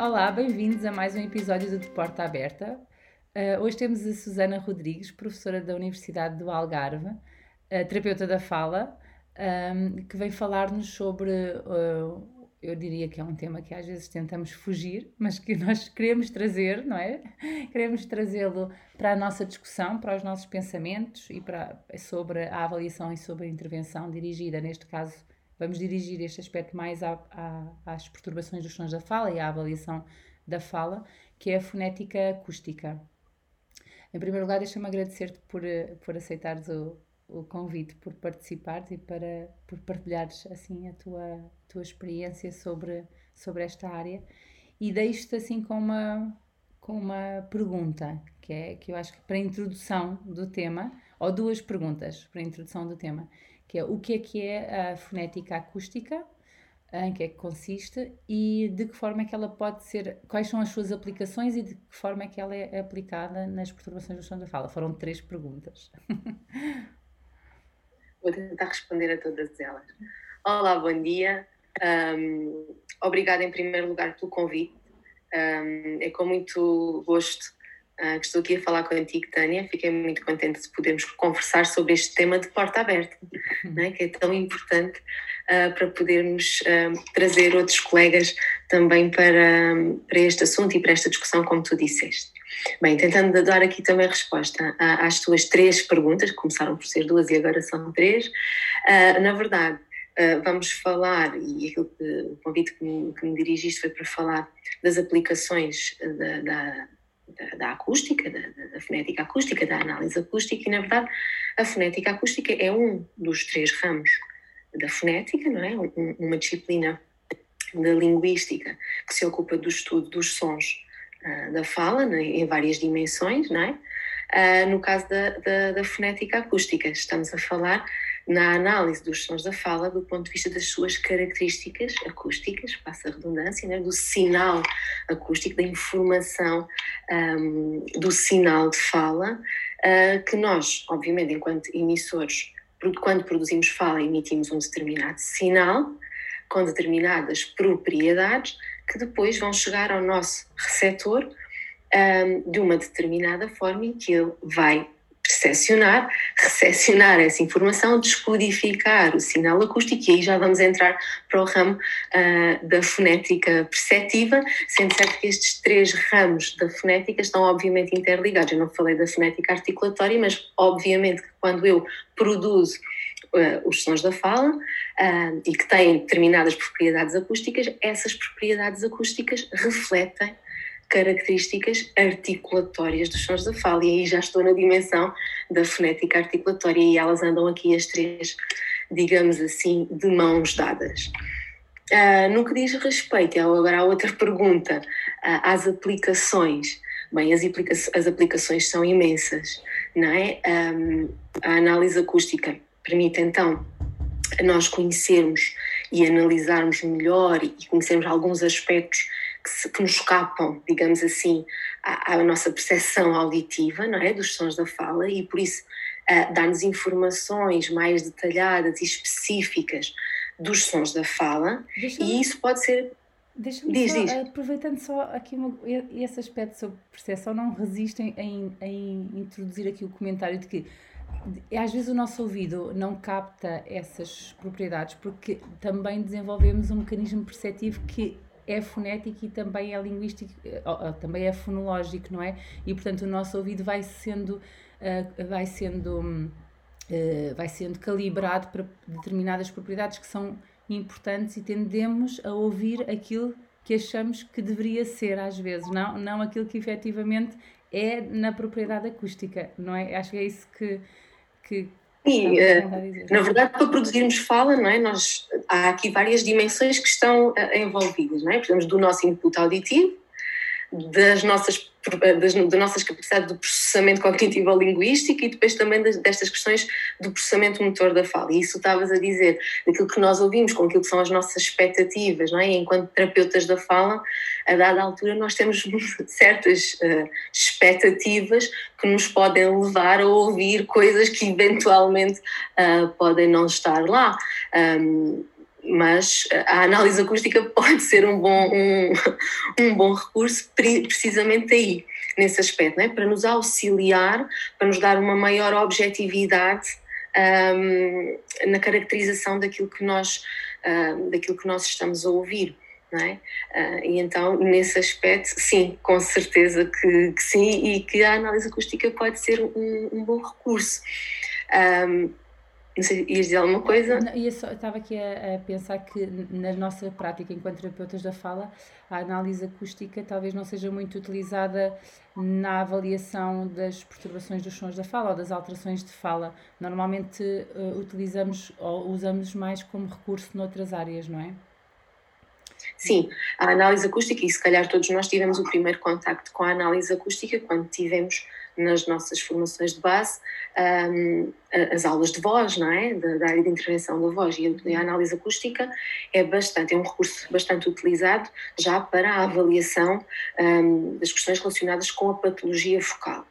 Olá, bem-vindos a mais um episódio do De Porta Aberta. Uh, hoje temos a Susana Rodrigues, professora da Universidade do Algarve, uh, terapeuta da fala, um, que vem falar-nos sobre, uh, eu diria que é um tema que às vezes tentamos fugir, mas que nós queremos trazer, não é? Queremos trazê-lo para a nossa discussão, para os nossos pensamentos e para, sobre a avaliação e sobre a intervenção dirigida, neste caso, Vamos dirigir este aspecto mais às perturbações dos sons da fala e à avaliação da fala, que é a fonética acústica. Em primeiro lugar, deixa-me agradecer-te por, por aceitares o, o convite, por participares e para, por partilhares assim a tua, tua experiência sobre, sobre esta área. E deixo-te assim com uma, com uma pergunta, que é que eu acho que para a introdução do tema, ou duas perguntas para a introdução do tema, que é o que é que é a fonética acústica, em que é que consiste e de que forma é que ela pode ser, quais são as suas aplicações e de que forma é que ela é aplicada nas perturbações do som da fala. Foram três perguntas. Vou tentar responder a todas elas. Olá, bom dia. Um, obrigada em primeiro lugar pelo convite. Um, é com muito gosto uh, que estou aqui a falar contigo, Tânia. Fiquei muito contente de podermos conversar sobre este tema de porta aberta, né, que é tão importante uh, para podermos uh, trazer outros colegas também para, para este assunto e para esta discussão, como tu disseste. Bem, tentando dar aqui também resposta às tuas três perguntas, que começaram por ser duas e agora são três. na verdade, vamos falar, e aquilo que, o convite que me, que me, dirigiste foi para falar das aplicações da, da, da, da acústica, da, da, fonética acústica, da análise acústica, e na verdade a fonética acústica é um dos três ramos da fonética, não é? Um, uma disciplina da linguística que se ocupa do estudo dos sons uh, da fala né, em várias dimensões, não é? Uh, no caso da, da, da fonética acústica, estamos a falar na análise dos sons da fala do ponto de vista das suas características acústicas, passa a redundância, né, do sinal acústico, da informação um, do sinal de fala, uh, que nós, obviamente, enquanto emissores, quando produzimos fala, emitimos um determinado sinal com determinadas propriedades que depois vão chegar ao nosso receptor um, de uma determinada forma em que ele vai percepcionar, recepcionar essa informação, descodificar o sinal acústico e aí já vamos entrar para o ramo uh, da fonética perceptiva, sendo certo que estes três ramos da fonética estão obviamente interligados. Eu não falei da fonética articulatória, mas obviamente que quando eu produzo uh, os sons da fala uh, e que têm determinadas propriedades acústicas, essas propriedades acústicas refletem características articulatórias dos sons da fala. E aí já estou na dimensão da fonética articulatória e elas andam aqui as três, digamos assim, de mãos dadas. Uh, no que diz respeito, agora a outra pergunta, uh, às aplicações. Bem, as, aplica as aplicações são imensas, não é? Um, a análise acústica permite então nós conhecermos e analisarmos melhor e conhecermos alguns aspectos que, que nos escapam, digamos assim, à, à, nossa percepção auditiva, não é, dos sons da fala e por isso uh, dá-nos informações mais detalhadas e específicas dos sons da fala e isso pode ser Deixa-me diz, só, diz. aproveitando só aqui uma, esse aspecto sobre percepção, não resistem em, em introduzir aqui o comentário de que às vezes o nosso ouvido não capta essas propriedades porque também desenvolvemos um mecanismo perceptivo que é fonético e também é linguístico, eh, também é fonológico, não é? E portanto o nosso ouvido vai sendo, uh, vai sendo, uh, vai sendo calibrado para determinadas propriedades que são importantes e tendemos a ouvir aquilo que achamos que deveria ser às vezes, não, não aquilo que efetivamente é na propriedade acústica, não é? Acho que é isso que, que, Sim, eh, na verdade, para produzirmos fala, não é? Nós, há aqui várias dimensões que estão eh, envolvidas, não é? Precisamos do nosso input auditivo, das nossas, das, das nossas capacidades de processamento cognitivo linguístico e depois também das, destas questões do processamento motor da fala. E isso estavas a dizer, daquilo que nós ouvimos, com aquilo que são as nossas expectativas, não é? Enquanto terapeutas da fala, a dada altura nós temos certas uh, expectativas que nos podem levar a ouvir coisas que eventualmente uh, podem não estar lá. Um, mas a análise acústica pode ser um bom, um, um bom recurso precisamente aí, nesse aspecto, é? para nos auxiliar, para nos dar uma maior objetividade um, na caracterização daquilo que nós, um, daquilo que nós estamos a ouvir. É? Uh, e então, nesse aspecto, sim, com certeza que, que, sim, e que a análise acústica pode ser um, um bom recurso. Um, não sei, ias dizer alguma coisa? Só, estava aqui a, a, pensar que na nossa prática enquanto terapeutas da fala, a análise acústica talvez não seja muito utilizada na avaliação das perturbações dos sons da fala ou das alterações de fala. Normalmente uh, utilizamos ou usamos mais como recurso noutras áreas, não é? Sim, a análise acústica, e se calhar todos nós tivemos o primeiro contacto com a análise acústica quando tivemos nas nossas formações de base um, as aulas de voz, não é? Da, da, área de intervenção da voz e a análise acústica é bastante, é um recurso bastante utilizado já para a avaliação um, das questões relacionadas com a patologia focal.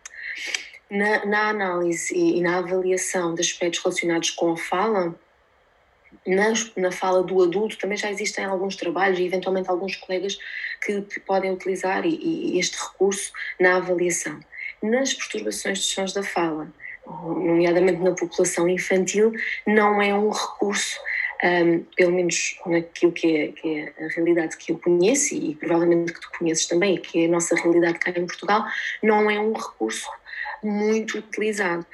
Na, na análise e, e na avaliação de aspectos relacionados com a fala, na, na fala do adulto também já existem alguns trabalhos e eventualmente alguns colegas que, podem utilizar e, e este recurso na avaliação. Nas perturbações dos sons da fala, nomeadamente na população infantil, não é um recurso, um, pelo menos naquilo que é, que é, a realidade que eu conheço e provavelmente que tu conheces também, que é a nossa realidade cá em Portugal, não é um recurso muito utilizado.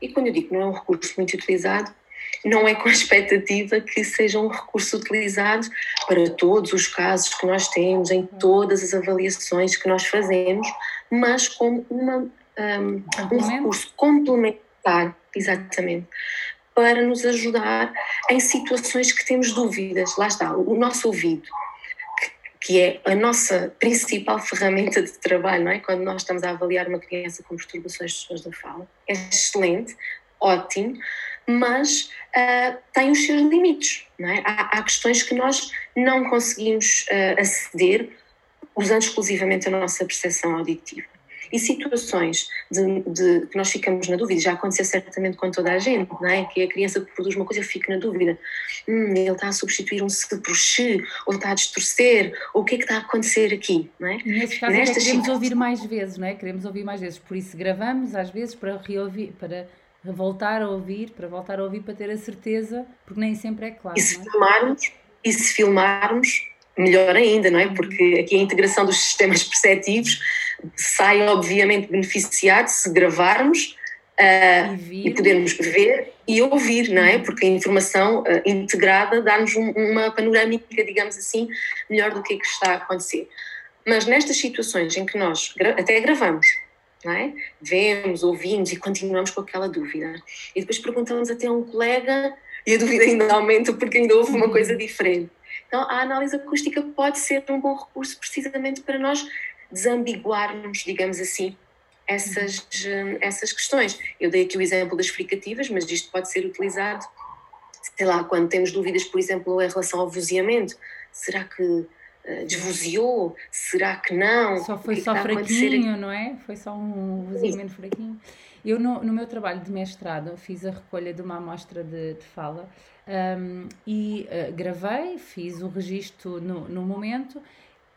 E quando eu digo que não é um recurso muito utilizado, não é com a expectativa que seja um recurso utilizado para todos os casos que nós temos, em todas as avaliações que nós fazemos, mas como uma, um, um recurso complementar, exatamente, para nos ajudar em situações que temos dúvidas. Lá está, o nosso ouvido, que é a nossa principal ferramenta de trabalho, não é? Quando nós estamos a avaliar uma criança com perturbações de sons da fala, é excelente, ótimo, mas uh, tem os seus limites. É? há, há questões que nós não conseguimos uh, aceder usando exclusivamente a nossa percepção auditiva. E situações de, de, que nós ficamos na dúvida, já aconteceu certamente com toda a gente, não é? que a criança produz uma coisa e fica na dúvida. Hum, ele está a substituir um se por x, ou está a distorcer, ou o que é que está a acontecer aqui? Não é? E nesses casos é queremos ouvir mais vezes, não é? Queremos ouvir mais vezes, por isso gravamos às vezes para reouvir, para voltar a ouvir, para voltar a ouvir, para ter a certeza, porque nem sempre é claro. E se, é? filmarmos, e se filmarmos, melhor ainda, não é? Porque aqui a integração dos sistemas perceptivos sai obviamente beneficiado se gravarmos uh, e, e, podermos ver e ouvir, não é? Porque a informação uh, integrada dá-nos um, uma panorâmica, digamos assim, melhor do que, é que está a acontecer. Mas nestas situações em que nós até gravamos, não é? Vemos, ouvimos e continuamos com aquela dúvida. E depois perguntamos até a um colega e a dúvida ainda aumenta porque ainda houve uma coisa diferente. Então, a análise acústica pode ser um bom recurso precisamente para nós desambiguarmos, digamos assim, essas, essas questões. Eu dei aqui o exemplo das fricativas, mas isto pode ser utilizado, sei lá, quando temos dúvidas, por exemplo, em relação ao vozeamento. Será que eh, desvoziou? Será que não? Só foi que só fraquinho, não é? Foi só um vozeamento fraquinho. Eu, no, no, meu trabalho de mestrado, fiz a recolha de uma amostra de, de fala um, e uh, gravei, fiz o registro no, no momento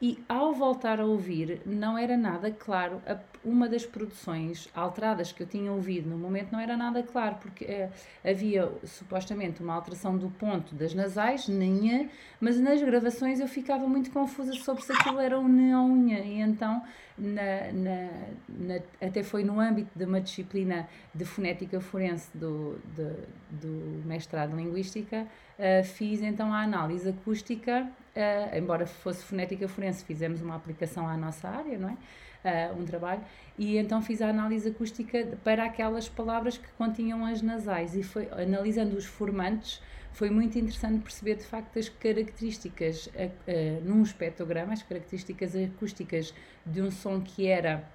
e ao voltar a ouvir, não era nada claro. Uma das produções alteradas que eu tinha ouvido no momento não era nada claro, porque é, havia supostamente uma alteração do ponto das nasais, nenha, mas nas gravações eu ficava muito confusa sobre se aquilo era um ne ou unha. E então, na, na, na, até foi no âmbito de uma disciplina de fonética forense do, de, do mestrado em Linguística, uh, fiz então a análise acústica uh, embora fosse fonética forense, fizemos uma aplicação à nossa área, não é? Uh, um trabalho, e então fiz a análise acústica para aquelas palavras que continham as nasais e foi analisando os formantes foi muito interessante perceber de facto as características uh, num espectrograma, as características acústicas de um som que era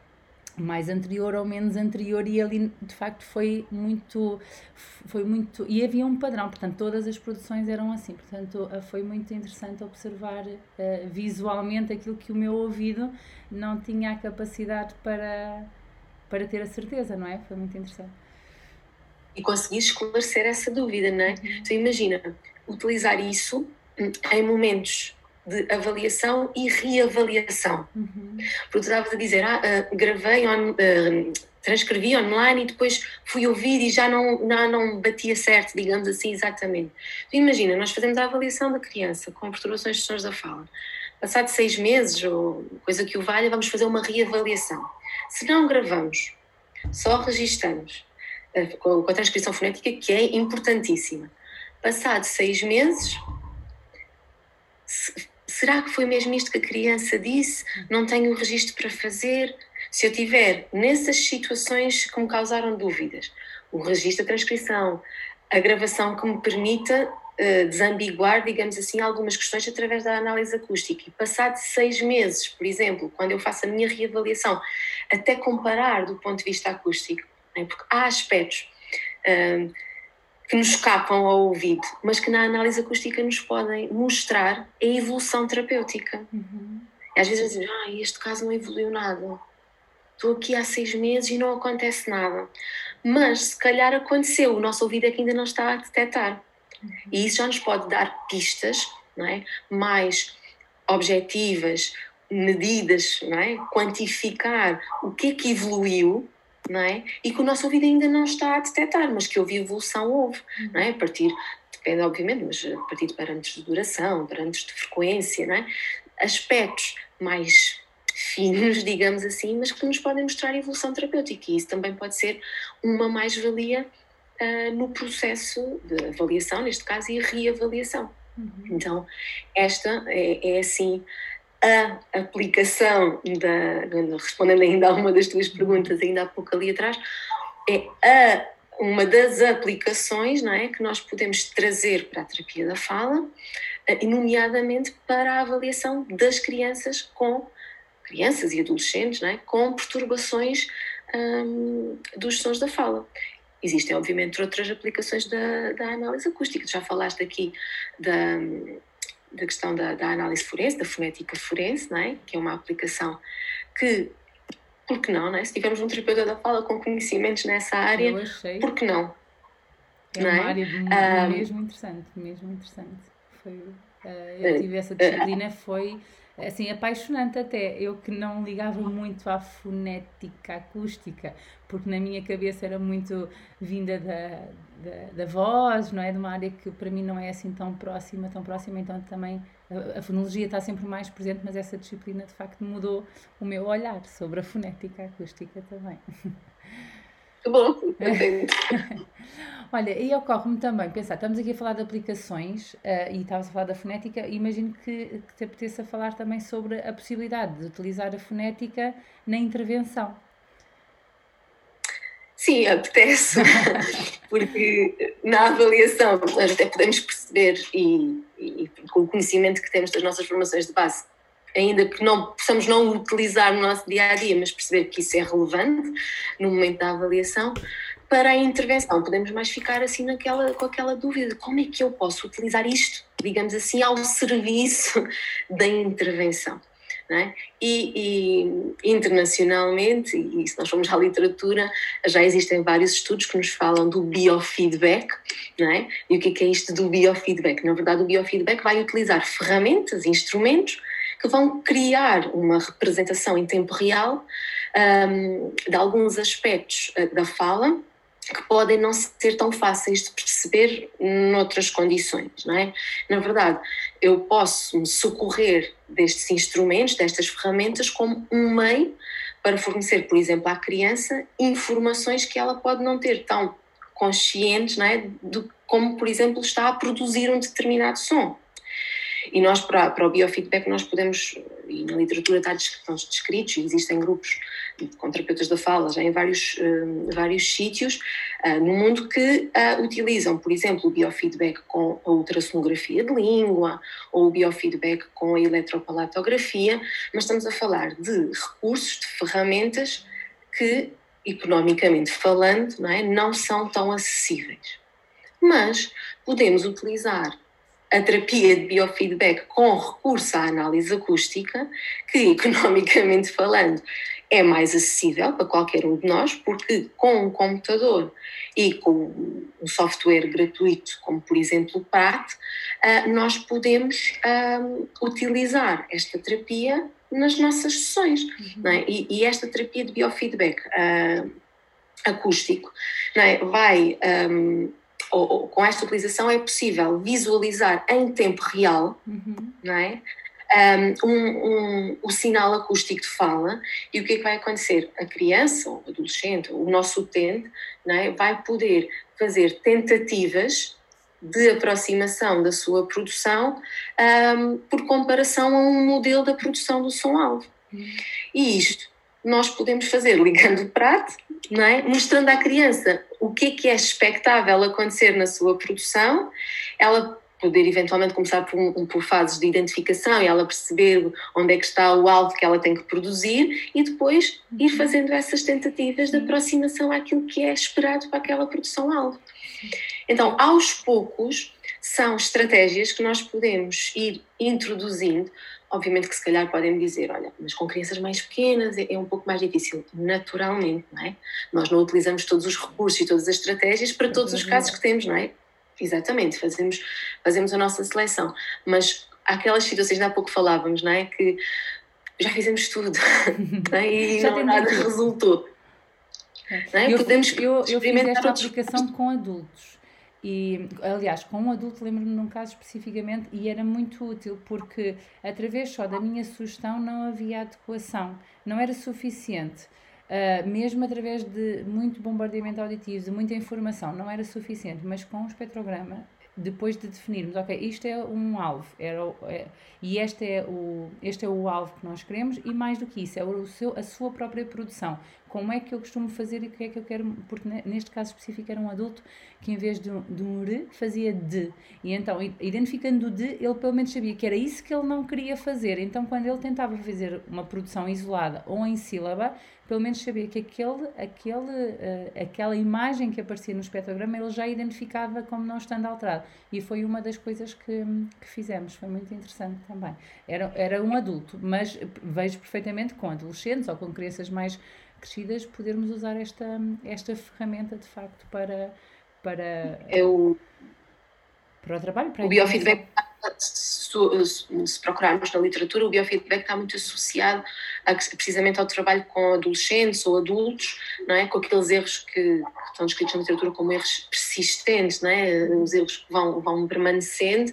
mais anterior ou menos anterior e ali de facto foi muito foi muito e havia um padrão portanto todas as produções eram assim. Portanto eh, foi muito interessante observar uh, visualmente aquilo que o meu ouvido não tinha a capacidade para para ter a certeza não é? Foi muito interessante. E conseguir esclarecer essa dúvida não é? Uhum. então imagina utilizar isso em momentos de avaliação e reavaliação. Uhum. Porque tu estavas a dizer, ah, uh, gravei, on, uh, transcrevi online e depois fui ouvir e já não, não, não batia certo, digamos assim, exatamente. Tu imagina, nós fazemos a avaliação da criança com perturbações de sons da fala. Passado seis meses, ou coisa que o valha, vamos fazer uma reavaliação. Se não gravamos, só registamos uh, com a transcrição fonética, que é importantíssima. Passado seis meses, será que foi mesmo isto que a criança disse? Não tenho o registro para fazer? Se eu tiver nessas situações que me causaram dúvidas, o registro da transcrição, a gravação que me permita uh, desambiguar, digamos assim, algumas questões através da análise acústica. E passado seis meses, por exemplo, quando eu faço a minha reavaliação, até comparar do ponto de vista acústico, né? porque há aspectos. Uh, que nos escapam ao ouvido, mas que na análise acústica nos podem mostrar a evolução terapêutica. Uhum. Às vezes dizem, ah, este caso não evoluiu nada. Estou aqui há seis meses e não acontece nada. Mas se calhar aconteceu, o nosso ouvido é que ainda não está a detectar. Uhum. E isso já nos pode dar pistas não é? mais objetivas, medidas, não é? quantificar o que é que evoluiu não é? E que o nosso ouvido ainda não está a detectar, mas que houve evolução, houve, não é? A partir, depende obviamente, mas a partir de parâmetros de duração, parâmetros de frequência, não é? Aspectos mais finos, digamos assim, mas que nos podem mostrar evolução terapêutica e isso também pode ser uma mais-valia uh, no processo de avaliação, neste caso, e reavaliação. Uhum. Então, esta é, é assim a aplicação da, respondendo ainda a uma das tuas perguntas ainda há pouco ali atrás, é a, uma das aplicações não é, que nós podemos trazer para a terapia da fala, eh, nomeadamente para a avaliação das crianças com crianças e adolescentes não é, com perturbações hum, dos sons da fala. Existem, obviamente, outras aplicações da, da análise acústica. Já falaste aqui da, da questão da, da, análise forense, da fonética forense, não é? que é uma aplicação que, por que não, não é? se tivermos um terapeuta da fala com conhecimentos nessa área, por que não? É não uma é? área um, mesmo interessante, mesmo interessante. Foi, uh, eu tive essa disciplina, foi assim, apaixonante até. Eu que não ligava muito à fonética acústica, porque na minha cabeça era muito vinda da, da, da, voz, não é? De uma área que para mim não é assim tão próxima, tão próxima, então também a, a fonologia está sempre mais presente, mas essa disciplina de facto mudou o meu olhar sobre a fonética acústica também. Que bom, Olha, e ocorre-me também pensar, estamos aqui a falar de aplicações uh, e estavas a falar da fonética, imagino que, que te apeteça falar também sobre a possibilidade de utilizar a fonética na intervenção. Sim, apetece, porque na avaliação nós até podemos perceber e, e, com o conhecimento que temos das nossas formações de base, ainda que não possamos não utilizar no nosso dia a dia, mas perceber que isso é relevante no momento da avaliação, para a intervenção podemos mais ficar assim naquela, com aquela dúvida: como é que eu posso utilizar isto, digamos assim, ao serviço da intervenção? É? E, e, internacionalmente, e se nós formos à literatura, já existem vários estudos que nos falam do biofeedback. É? E o é, que é isto do biofeedback? Na verdade, o biofeedback vai utilizar ferramentas, instrumentos que vão criar uma representação em tempo real um, de alguns aspectos uh, da fala que podem não ser tão fáceis de perceber noutras condições, não é? Na verdade, eu posso me socorrer destes instrumentos, destas ferramentas, como um meio para fornecer, por exemplo, à criança informações que ela pode não ter tão conscientes, não é? De como, por exemplo, está a produzir um determinado som. E nós, para, para o biofeedback, nós podemos, e na literatura está, estão descritos, e existem grupos com terapeutas da fala já em vários, uh, vários sítios uh, no mundo que uh, utilizam, por exemplo, o biofeedback com a ultrassonografia de língua ou o biofeedback com a eletropalatografia, mas estamos a falar de recursos, de ferramentas que, economicamente falando, não, é, não são tão acessíveis. Mas podemos utilizar a terapia de biofeedback com recurso à análise acústica, que economicamente falando é mais acessível para qualquer um de nós, porque com um computador e com um software gratuito, como por exemplo o PAT, ah, nós podemos ah, utilizar esta terapia nas nossas sessões. Uhum. É? E, esta terapia de biofeedback uh, acústico é? vai. Ou, ou, com esta utilização é possível visualizar em tempo real uhum. não é? Um, um, o sinal acústico de fala e o que é que vai acontecer? A criança, o adolescente, o nosso utente, não é? vai poder fazer tentativas de aproximação da sua produção um, por comparação a um modelo da produção do som-alvo. E isto nós podemos fazer ligando o prato, não é? mostrando à criança o que é que é expectável acontecer na sua produção, ela poder eventualmente começar por, por, fases de identificação e ela perceber onde é que está o alvo que ela tem que produzir e depois ir fazendo essas tentativas de aproximação àquilo que é esperado para aquela produção-alvo. Então, aos poucos, são estratégias que nós podemos ir introduzindo. Obviamente que se calhar podem dizer, olha, mas com crianças mais pequenas é, é um pouco mais difícil, naturalmente, não é? Nós não utilizamos todos os recursos e todas as estratégias para todos os casos que temos, não é? Exatamente, fazemos, fazemos a nossa seleção, mas aquelas situações, há pouco falávamos, não é? Que já fizemos tudo é? e já não, nada resultou. É? Eu, Podemos eu, eu fiz esta aplicação com adultos. E, aliás, com um adulto, lembro-me de um caso especificamente e era muito útil porque, através só da minha sugestão, não havia adequação, não era suficiente. Uh, mesmo através de muito bombardeamento auditivo, de muita informação, não era suficiente, mas com o espectrograma depois de definirmos, ok, isto é um alvo, era, é, e este é, o, este é o alvo que nós queremos, e mais do que isso, é o seu, a sua própria produção. Como é que eu costumo fazer e o que é que eu quero, porque neste caso específico era um adulto que em vez de de um re fazia de. E então, identificando o de, ele pelo menos sabia que era isso que ele não queria fazer. Então, quando ele tentava fazer uma produção isolada ou em sílaba, pelo menos sabia que aquele, aquele, uh, aquela imagem que aparecia no espectrograma ele já identificava como não estando alterado. E foi uma das coisas que, que fizemos, foi muito interessante também. Era, era um adulto, mas vejo perfeitamente com adolescentes ou com crianças mais crescidas podermos usar esta, esta ferramenta de facto para. para Eu, para o trabalho, para o biofeedback se procurarmos na literatura, o biofeedback está muito associado a, precisamente ao trabalho com adolescentes ou adultos, não é? com aqueles erros que estão descritos na literatura como erros persistentes, não é? os erros que vão, vão permanecendo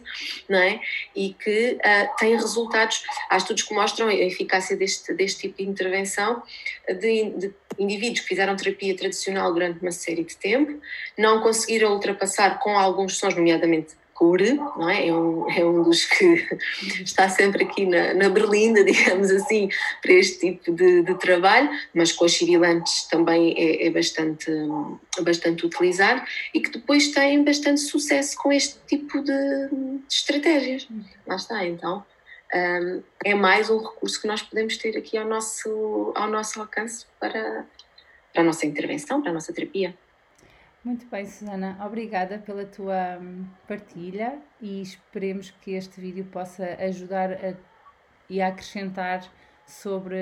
não é? e que uh, têm resultados. Há estudos que mostram a eficácia deste, deste tipo de intervenção de, de indivíduos que fizeram terapia tradicional durante uma série de tempo, não conseguiram ultrapassar com alguns sons, nomeadamente Cure, não é? É um, é um dos que está sempre aqui na, na berlinda, digamos assim, para este tipo de, de trabalho, mas com os sibilantes também é, é, bastante, bastante utilizado e que depois tem bastante sucesso com este tipo de, de estratégias. Lá está, então. Um, é mais um recurso que nós podemos ter aqui ao nosso, ao nosso alcance para, para a nossa intervenção, para a nossa terapia. Muito bem, Susana. Obrigada pela tua hum, partilha e esperemos que este vídeo possa ajudar a, e a acrescentar sobre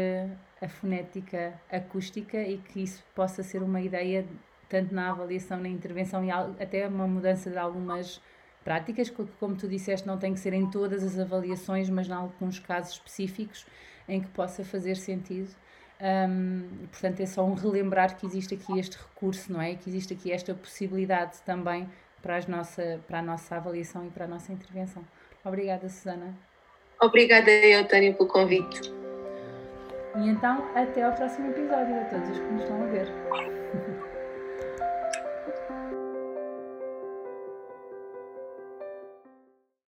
a fonética acústica e que isso possa ser uma ideia tanto na avaliação, na intervenção e até uma mudança de algumas práticas, que, como tu disseste, não tem que ser em todas as avaliações, mas em alguns casos específicos em que possa fazer sentido um, portanto, é só um relembrar que existe aqui este recurso, não é? Que existe aqui esta possibilidade também para, as nossa, para a nossa avaliação e para a nossa intervenção. Obrigada, Susana. Obrigada eu, Tânia, pelo convite. E então, até ao próximo episódio a todos os que nos estão a ver.